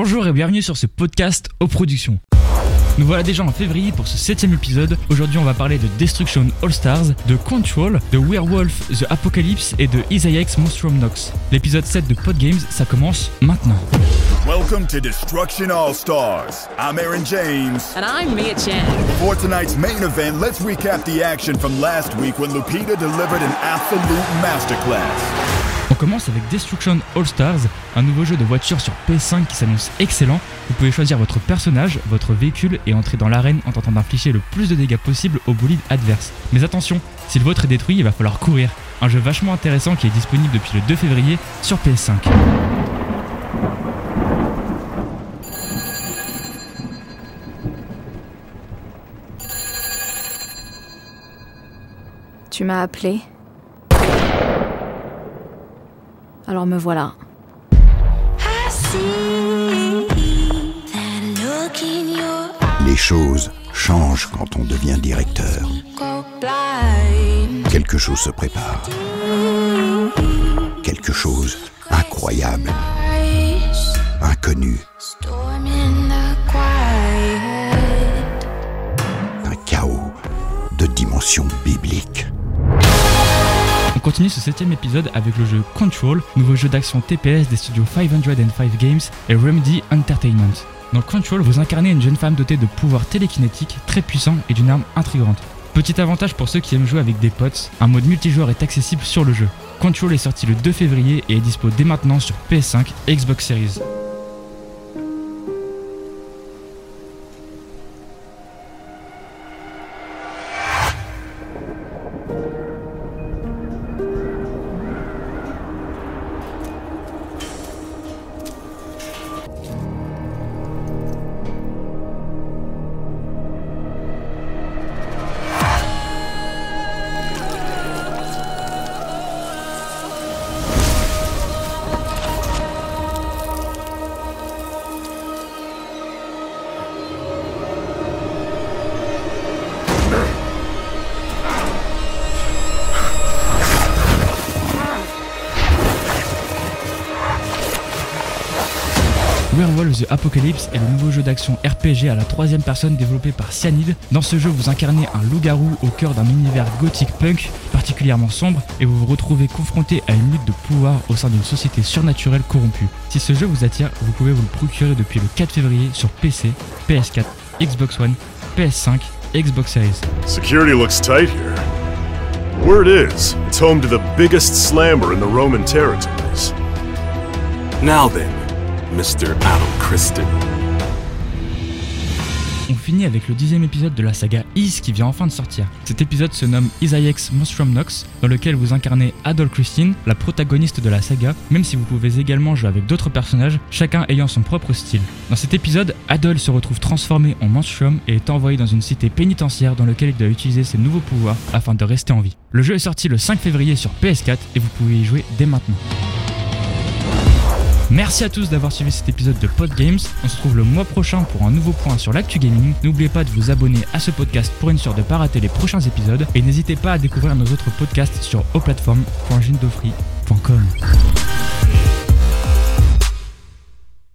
Bonjour et bienvenue sur ce podcast aux productions. Nous voilà déjà en février pour ce septième épisode. Aujourd'hui, on va parler de Destruction All Stars, de Control, de Werewolf The Apocalypse et de Isaiah X Monstrum Nox. L'épisode 7 de Pod Games, ça commence maintenant. Welcome to Destruction All Stars. I'm Aaron James. And I'm Mia Chen. For tonight's main event, let's recap the action from last week when Lupita delivered an absolute masterclass. Commence avec Destruction All Stars, un nouveau jeu de voiture sur PS5 qui s'annonce excellent. Vous pouvez choisir votre personnage, votre véhicule et entrer dans l'arène en tentant d'infliger le plus de dégâts possible au bolide adverse. Mais attention, si le vôtre est détruit, il va falloir courir. Un jeu vachement intéressant qui est disponible depuis le 2 février sur PS5. Tu m'as appelé? Alors me voilà. Les choses changent quand on devient directeur. Quelque chose se prépare. Quelque chose incroyable, continue ce septième épisode avec le jeu Control, nouveau jeu d'action TPS des studios 505 Games et Remedy Entertainment. Dans Control, vous incarnez une jeune femme dotée de pouvoirs télékinétiques très puissants et d'une arme intrigante. Petit avantage pour ceux qui aiment jouer avec des potes, un mode multijoueur est accessible sur le jeu. Control est sorti le 2 février et est dispo dès maintenant sur PS5 et Xbox Series. Werewolf The Apocalypse est le nouveau jeu d'action RPG à la troisième personne développé par Cyanide. Dans ce jeu, vous incarnez un loup-garou au cœur d'un univers gothique punk particulièrement sombre et vous vous retrouvez confronté à une lutte de pouvoir au sein d'une société surnaturelle corrompue. Si ce jeu vous attire, vous pouvez vous le procurer depuis le 4 février sur PC, PS4, Xbox One, PS5 et Xbox Series. Security looks tight here. Word is, it's home to the biggest slammer in the Roman territories. Now then, Mr. Adam Kristen. On finit avec le dixième épisode de la saga Is qui vient enfin de sortir. Cet épisode se nomme Isaiah Monstrum Nox, dans lequel vous incarnez Adol Christine, la protagoniste de la saga, même si vous pouvez également jouer avec d'autres personnages, chacun ayant son propre style. Dans cet épisode, Adol se retrouve transformé en Monstrum et est envoyé dans une cité pénitentiaire dans laquelle il doit utiliser ses nouveaux pouvoirs afin de rester en vie. Le jeu est sorti le 5 février sur PS4 et vous pouvez y jouer dès maintenant. Merci à tous d'avoir suivi cet épisode de Pod Games. On se retrouve le mois prochain pour un nouveau point sur l'actu gaming. N'oubliez pas de vous abonner à ce podcast pour être sûr de ne pas rater les prochains épisodes. Et n'hésitez pas à découvrir nos autres podcasts sur oplatform.gindofree.com.